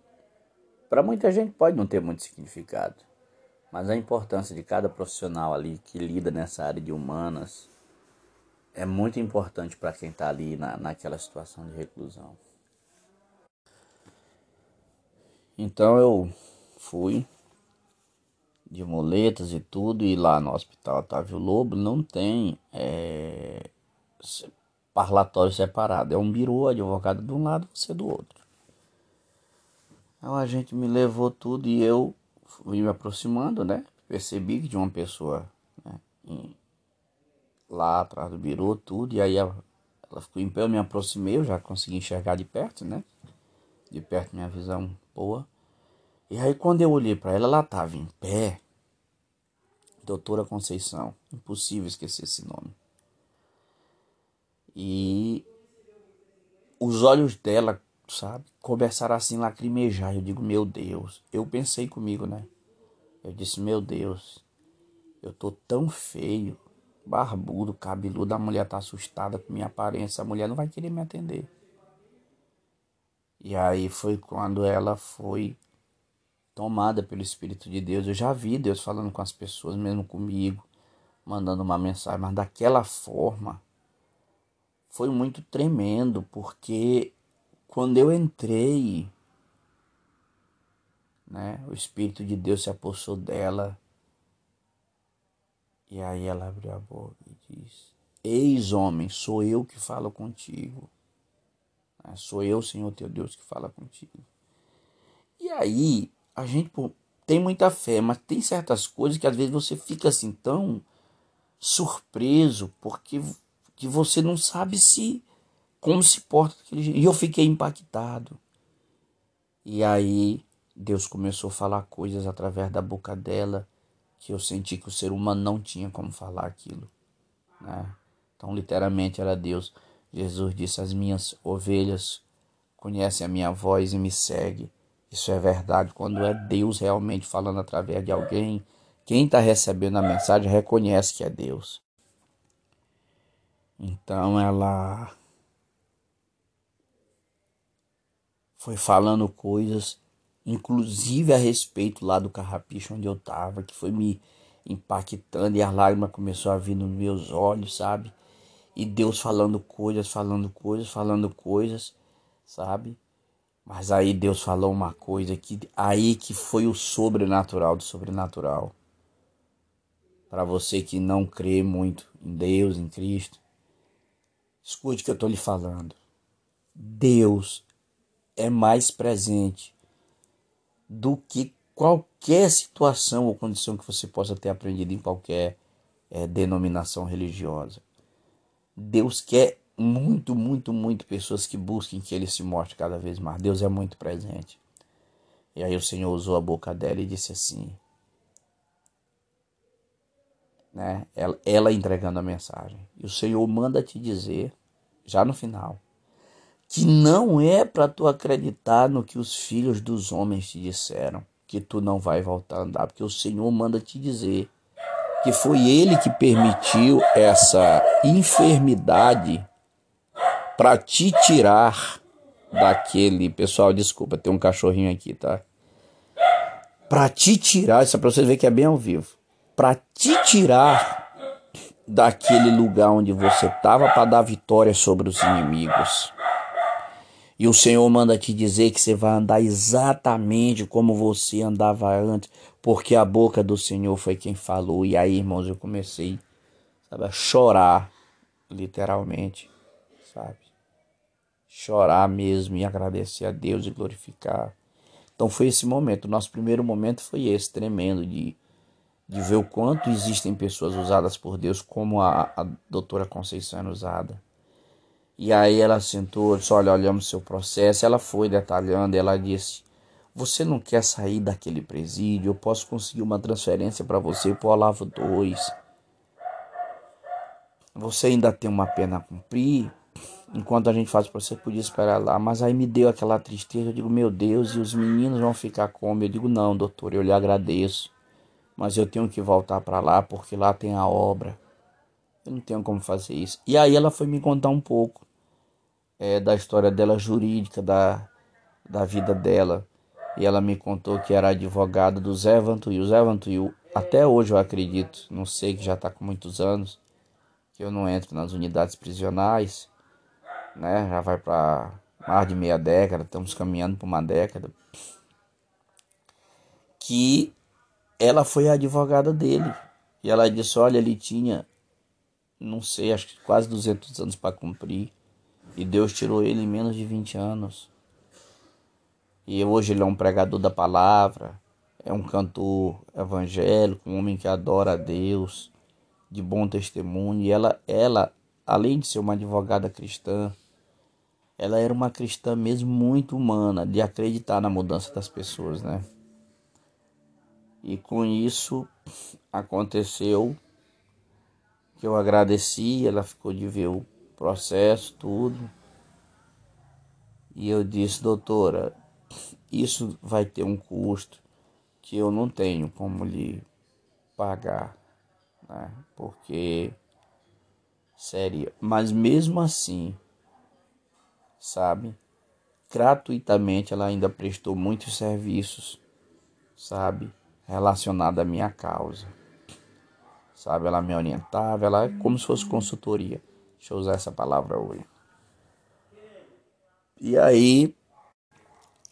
Para muita gente pode não ter muito significado, mas a importância de cada profissional ali que lida nessa área de humanas é muito importante para quem está ali na, naquela situação de reclusão. Então eu fui de muletas e tudo, e lá no hospital Otávio Lobo não tem é, parlatório separado. É um birô, advogado de um lado, você do outro. Então a gente me levou tudo e eu fui me aproximando, né? Percebi que de uma pessoa né, lá atrás do birô, tudo, e aí ela, ela ficou em pé, eu me aproximei, eu já consegui enxergar de perto, né? De perto minha visão boa. E aí quando eu olhei para ela, ela estava em pé. Doutora Conceição, impossível esquecer esse nome. E os olhos dela, sabe, começaram assim lacrimejar. Eu digo, meu Deus. Eu pensei comigo, né? Eu disse, meu Deus, eu tô tão feio, barbudo, cabeludo. A mulher tá assustada com minha aparência. A mulher não vai querer me atender. E aí foi quando ela foi tomada pelo Espírito de Deus. Eu já vi Deus falando com as pessoas, mesmo comigo, mandando uma mensagem, mas daquela forma foi muito tremendo, porque quando eu entrei, né, o Espírito de Deus se apossou dela. E aí ela abriu a boca e disse: Eis, homem, sou eu que falo contigo. Né, sou eu, Senhor teu Deus, que fala contigo. E aí, a gente pô, tem muita fé, mas tem certas coisas que às vezes você fica assim tão surpreso, porque que você não sabe se como se porta daquele jeito. E eu fiquei impactado. E aí Deus começou a falar coisas através da boca dela que eu senti que o ser humano não tinha como falar aquilo, né? Então, literalmente era Deus. Jesus disse: "As minhas ovelhas conhecem a minha voz e me seguem". Isso é verdade quando é Deus realmente falando através de alguém. Quem está recebendo a mensagem reconhece que é Deus. Então ela foi falando coisas, inclusive a respeito lá do carrapicho onde eu tava, que foi me impactando e a lágrima começou a vir nos meus olhos, sabe? E Deus falando coisas, falando coisas, falando coisas, sabe? Mas aí Deus falou uma coisa que aí que foi o sobrenatural do sobrenatural. Para você que não crê muito em Deus, em Cristo, escute o que eu estou lhe falando. Deus é mais presente do que qualquer situação ou condição que você possa ter aprendido em qualquer é, denominação religiosa. Deus quer muito, muito, muito pessoas que busquem que ele se mostre cada vez mais. Deus é muito presente. E aí o Senhor usou a boca dela e disse assim, né? Ela, ela entregando a mensagem. E o Senhor manda te dizer, já no final, que não é para tu acreditar no que os filhos dos homens te disseram, que tu não vai voltar a andar, porque o Senhor manda te dizer que foi ele que permitiu essa enfermidade para te tirar daquele, pessoal, desculpa, tem um cachorrinho aqui, tá? Para te tirar, isso é para você ver que é bem ao vivo. Para te tirar daquele lugar onde você estava para dar vitória sobre os inimigos. E o Senhor manda te dizer que você vai andar exatamente como você andava antes, porque a boca do Senhor foi quem falou. E aí, irmãos, eu comecei sabe, a chorar, literalmente, sabe? Chorar mesmo e agradecer a Deus e glorificar. Então foi esse momento. O nosso primeiro momento foi esse, tremendo, de, de ver o quanto existem pessoas usadas por Deus, como a, a doutora Conceição era usada e aí ela sentou, disse, olha, olhamos seu processo. Ela foi detalhando, ela disse, você não quer sair daquele presídio? Eu posso conseguir uma transferência para você para o Olavo 2. Você ainda tem uma pena a cumprir. Enquanto a gente faz para você, podia esperar lá. Mas aí me deu aquela tristeza. Eu digo, meu Deus, e os meninos vão ficar como? Eu digo, não, doutor, eu lhe agradeço. Mas eu tenho que voltar para lá porque lá tem a obra. Eu não tenho como fazer isso. E aí ela foi me contar um pouco é, da história dela jurídica, da, da vida dela. E ela me contou que era advogada do Zé Vantuil. Zé Vantuil, até hoje eu acredito, não sei que já está com muitos anos, que eu não entro nas unidades prisionais, né? Já vai para mais de meia década, estamos caminhando para uma década. Que ela foi a advogada dele. E ela disse: Olha, ele tinha não sei, acho que quase 200 anos para cumprir. E Deus tirou ele em menos de 20 anos. E hoje ele é um pregador da palavra, é um cantor evangélico, um homem que adora a Deus, de bom testemunho. E ela, ela, além de ser uma advogada cristã, ela era uma cristã mesmo muito humana, de acreditar na mudança das pessoas, né? E com isso aconteceu que eu agradeci, ela ficou de ver o processo, tudo. E eu disse, doutora, isso vai ter um custo que eu não tenho como lhe pagar, né? Porque seria, mas mesmo assim, sabe? Gratuitamente ela ainda prestou muitos serviços, sabe? Relacionado à minha causa sabe? Ela me orientava, ela é como se fosse consultoria. Deixa eu usar essa palavra hoje. E aí,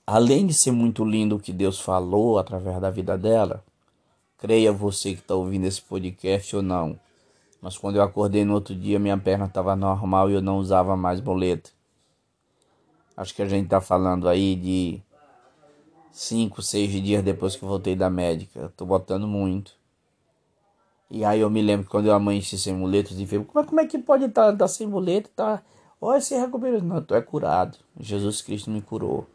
além de ser muito lindo o que Deus falou através da vida dela, creia você que está ouvindo esse podcast ou não, mas quando eu acordei no outro dia, minha perna estava normal e eu não usava mais boleta. Acho que a gente está falando aí de cinco, seis dias depois que voltei da médica. Estou botando muito. E aí eu me lembro que quando eu amanheci sem muletas e falei, como, como é que pode estar tá, tá sem muleta? Tá, olha, se recuperou. Não, tu é curado. Jesus Cristo me curou.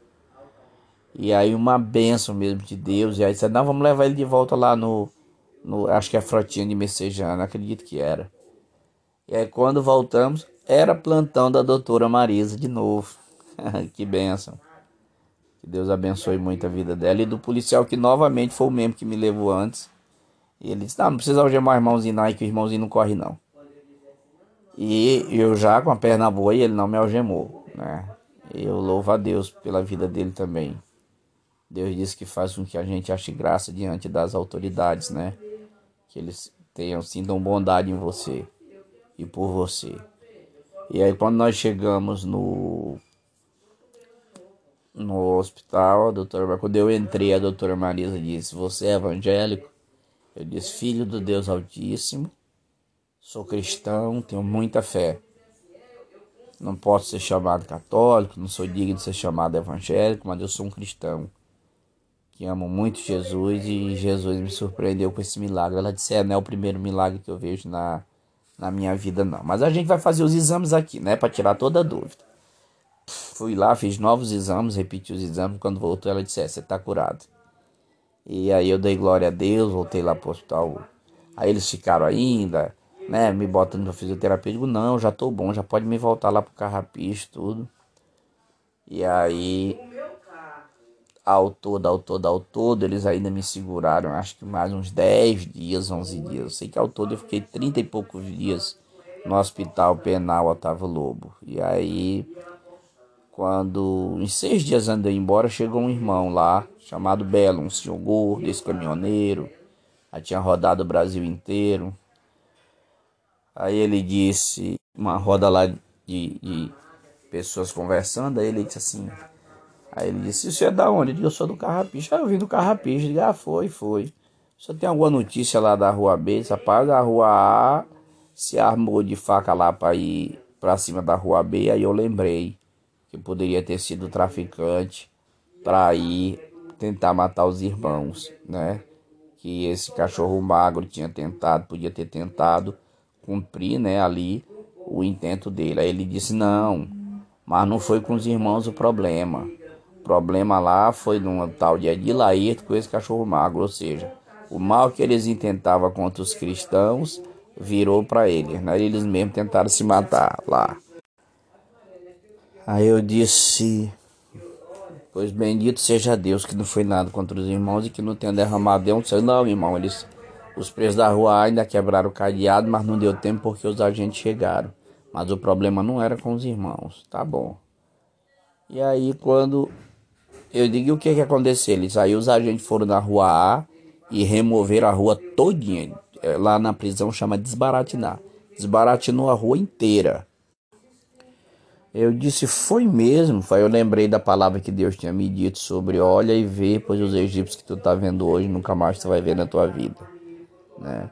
E aí uma benção mesmo de Deus. E aí disse, não, vamos levar ele de volta lá no, no acho que é a frotinha de Messejana, acredito que era. E aí quando voltamos, era plantão da doutora Marisa de novo. que benção. Que Deus abençoe muito a vida dela e do policial que novamente foi o mesmo que me levou antes. E ele disse, não, não precisa algemar o irmãozinho não, que o irmãozinho não corre não. E eu já com a perna boa e ele não me algemou, né? Eu louvo a Deus pela vida dele também. Deus diz que faz com que a gente ache graça diante das autoridades, né? Que eles tenham sintam bondade em você e por você. E aí quando nós chegamos no no hospital, a doutora, quando eu entrei, a doutora Marisa disse: "Você é evangélico?" Eu disse: "Filho do Deus Altíssimo, sou cristão, tenho muita fé. Não posso ser chamado católico, não sou digno de ser chamado evangélico, mas eu sou um cristão que amo muito Jesus e Jesus me surpreendeu com esse milagre. Ela disse: é, não é o primeiro milagre que eu vejo na, na minha vida, não. Mas a gente vai fazer os exames aqui, né, para tirar toda a dúvida. Fui lá, fiz novos exames, repeti os exames. Quando voltou, ela disse: é, você tá curado. E aí eu dei glória a Deus, voltei lá pro hospital. Aí eles ficaram ainda, né, me botando pra fisioterapia. Eu digo: não, já tô bom, já pode me voltar lá pro carrapicho, tudo. E aí ao todo, ao todo, ao todo, eles ainda me seguraram, acho que mais uns 10 dias, 11 dias. Eu sei que ao todo eu fiquei 30 e poucos dias no hospital penal Otávio Lobo. E aí, quando em seis dias andei embora, chegou um irmão lá, chamado Belo, um senhor gordo, esse caminhoneiro. Aí tinha rodado o Brasil inteiro. Aí ele disse, uma roda lá de, de pessoas conversando, aí ele disse assim, Aí ele disse, você é da onde? Eu disse, eu sou do Carrapicho. Aí eu vim do Carrapicho. Ele ah, foi, foi. Você tem alguma notícia lá da rua B? Rapaz, a rua A se armou de faca lá para ir para cima da rua B. Aí eu lembrei que poderia ter sido traficante para ir tentar matar os irmãos, né? Que esse cachorro magro tinha tentado, podia ter tentado cumprir, né, ali o intento dele. Aí ele disse: "Não, mas não foi com os irmãos o problema problema lá foi num tal de Adilaírto com esse cachorro magro, ou seja, o mal que eles intentavam contra os cristãos virou para eles, né? eles mesmos tentaram se matar lá. Aí eu disse, pois bendito seja Deus que não foi nada contra os irmãos e que não tenha derramado nenhum céu. Não, irmão, eles, os presos da rua ainda quebraram o cadeado, mas não deu tempo porque os agentes chegaram. Mas o problema não era com os irmãos, tá bom. E aí quando eu digo o que que aconteceu? Eles aí os agentes foram na rua A e removeram a rua todinha. É, lá na prisão chama desbaratinar. Desbaratinou a rua inteira. Eu disse, foi mesmo. Foi, eu lembrei da palavra que Deus tinha me dito sobre olha e vê, pois os egípcios que tu tá vendo hoje nunca mais tu vai ver na tua vida. Né?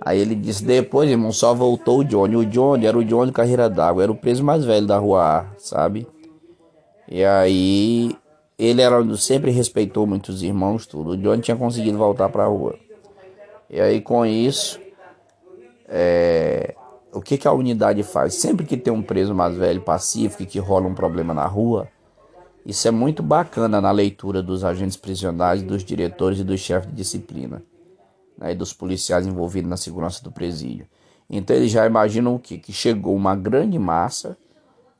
Aí ele disse, depois, irmão, só voltou o Johnny. O Johnny era o Johnny Carreira d'Água, era o preso mais velho da rua A, sabe? E aí ele era, sempre respeitou muitos irmãos, tudo. O Johnny tinha conseguido voltar para a rua. E aí, com isso, é, o que, que a unidade faz? Sempre que tem um preso mais velho, pacífico, e que rola um problema na rua, isso é muito bacana na leitura dos agentes prisionais, dos diretores e dos chefes de disciplina, né, e dos policiais envolvidos na segurança do presídio. Então eles já imaginam o quê? Que chegou uma grande massa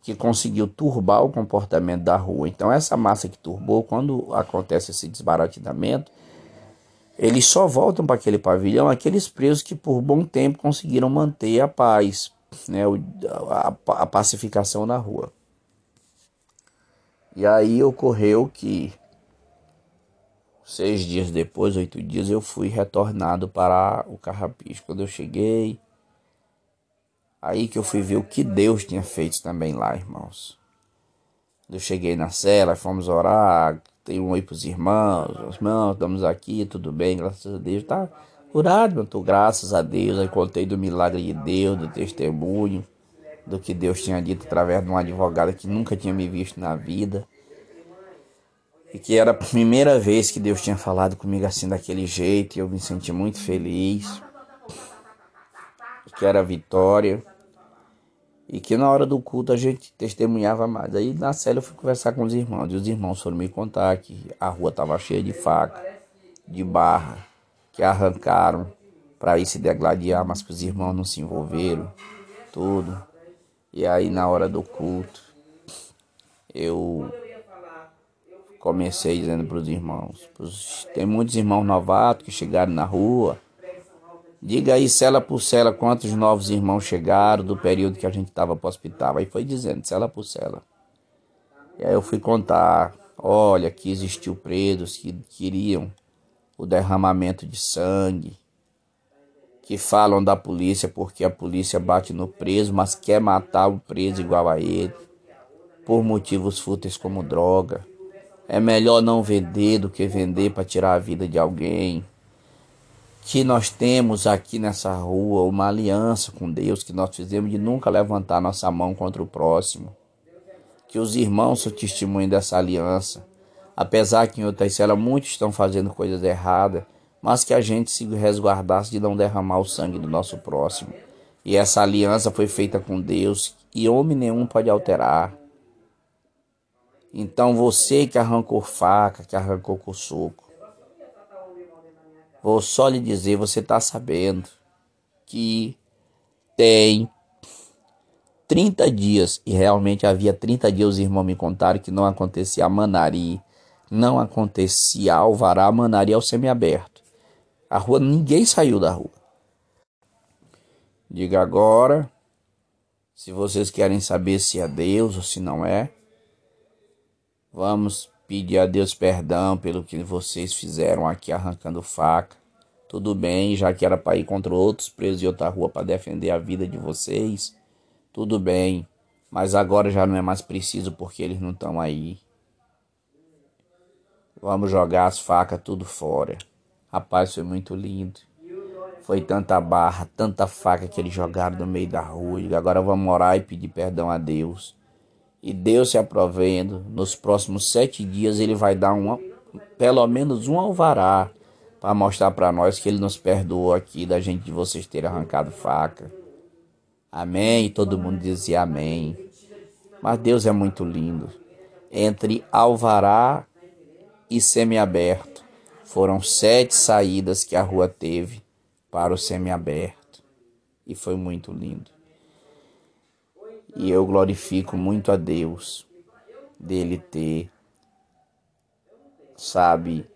que conseguiu turbar o comportamento da rua. Então, essa massa que turbou, quando acontece esse desbaratinamento, eles só voltam para aquele pavilhão aqueles presos que por bom tempo conseguiram manter a paz, né, a, pacificação na rua. E aí ocorreu que seis dias depois, oito dias, eu fui retornado para o Carrapicho. Quando eu cheguei, Aí que eu fui ver o que Deus tinha feito também lá, irmãos. Eu cheguei na cela, fomos orar, tem um oi pros irmãos, irmãos, estamos aqui, tudo bem, graças a Deus, tá curado, meu, tô, graças a Deus, aí contei do milagre de Deus, do testemunho, do que Deus tinha dito através de uma advogada que nunca tinha me visto na vida. E que era a primeira vez que Deus tinha falado comigo assim daquele jeito, e eu me senti muito feliz. Que era vitória. E que na hora do culto a gente testemunhava mais. Aí na cela eu fui conversar com os irmãos. E os irmãos foram me contar que a rua estava cheia de faca, de barra, que arrancaram para ir se degladiar, mas que os irmãos não se envolveram, tudo. E aí na hora do culto, eu comecei dizendo para os irmãos, tem muitos irmãos novatos que chegaram na rua. Diga aí, cela por cela, quantos novos irmãos chegaram do período que a gente estava para o hospital. Aí foi dizendo, cela por cela. E aí eu fui contar, olha, que existiu presos que queriam o derramamento de sangue, que falam da polícia porque a polícia bate no preso, mas quer matar o preso igual a ele, por motivos fúteis como droga. É melhor não vender do que vender para tirar a vida de alguém. Que nós temos aqui nessa rua uma aliança com Deus que nós fizemos de nunca levantar nossa mão contra o próximo. Que os irmãos são testemunho dessa aliança. Apesar que em Otacela muitos estão fazendo coisas erradas, mas que a gente se resguardasse de não derramar o sangue do nosso próximo. E essa aliança foi feita com Deus e homem nenhum pode alterar. Então você que arrancou faca, que arrancou com soco, vou só lhe dizer, você está sabendo que tem 30 dias, e realmente havia 30 dias, os irmãos me contaram que não acontecia a manari, não acontecia alvará, a manari é o semiaberto. A rua, ninguém saiu da rua. Diga agora, se vocês querem saber se é Deus ou se não é. Vamos pedir a Deus perdão pelo que vocês fizeram aqui arrancando faca. Tudo bem, já que era para ir contra outros presos em outra rua para defender a vida de vocês. Tudo bem, mas agora já não é mais preciso porque eles não estão aí. Vamos jogar as facas tudo fora. Rapaz, foi muito lindo. Foi tanta barra, tanta faca que eles jogaram no meio da rua. Agora vamos orar e pedir perdão a Deus. E Deus se aprovendo, nos próximos sete dias ele vai dar uma, pelo menos um alvará para mostrar para nós que ele nos perdoou aqui da gente de vocês terem arrancado faca. Amém. Todo mundo dizia amém. Mas Deus é muito lindo. Entre alvará e semiaberto foram sete saídas que a rua teve para o semiaberto e foi muito lindo. E eu glorifico muito a Deus dele ter, sabe,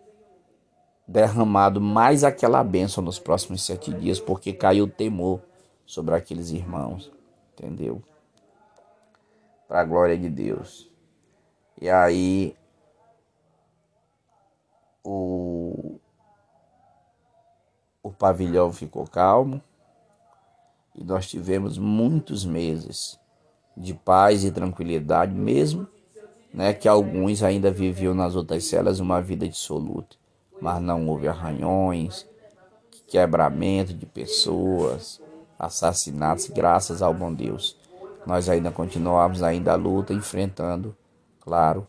derramado mais aquela bênção nos próximos sete dias, porque caiu temor sobre aqueles irmãos, entendeu? Para a glória de Deus. E aí o, o pavilhão ficou calmo e nós tivemos muitos meses de paz e tranquilidade, mesmo né, que alguns ainda viviam nas outras celas uma vida dissoluta, mas não houve arranhões, quebramento de pessoas, assassinatos, graças ao bom Deus. Nós ainda continuamos ainda a luta, enfrentando, claro,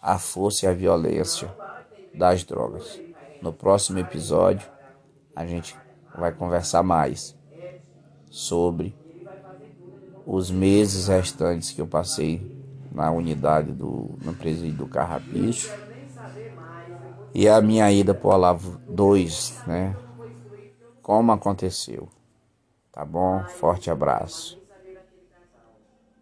a força e a violência das drogas. No próximo episódio, a gente vai conversar mais sobre os meses restantes que eu passei na unidade do no presídio do Carrapicho e a minha ida para o Olavo 2, né? Como aconteceu. Tá bom? Forte abraço.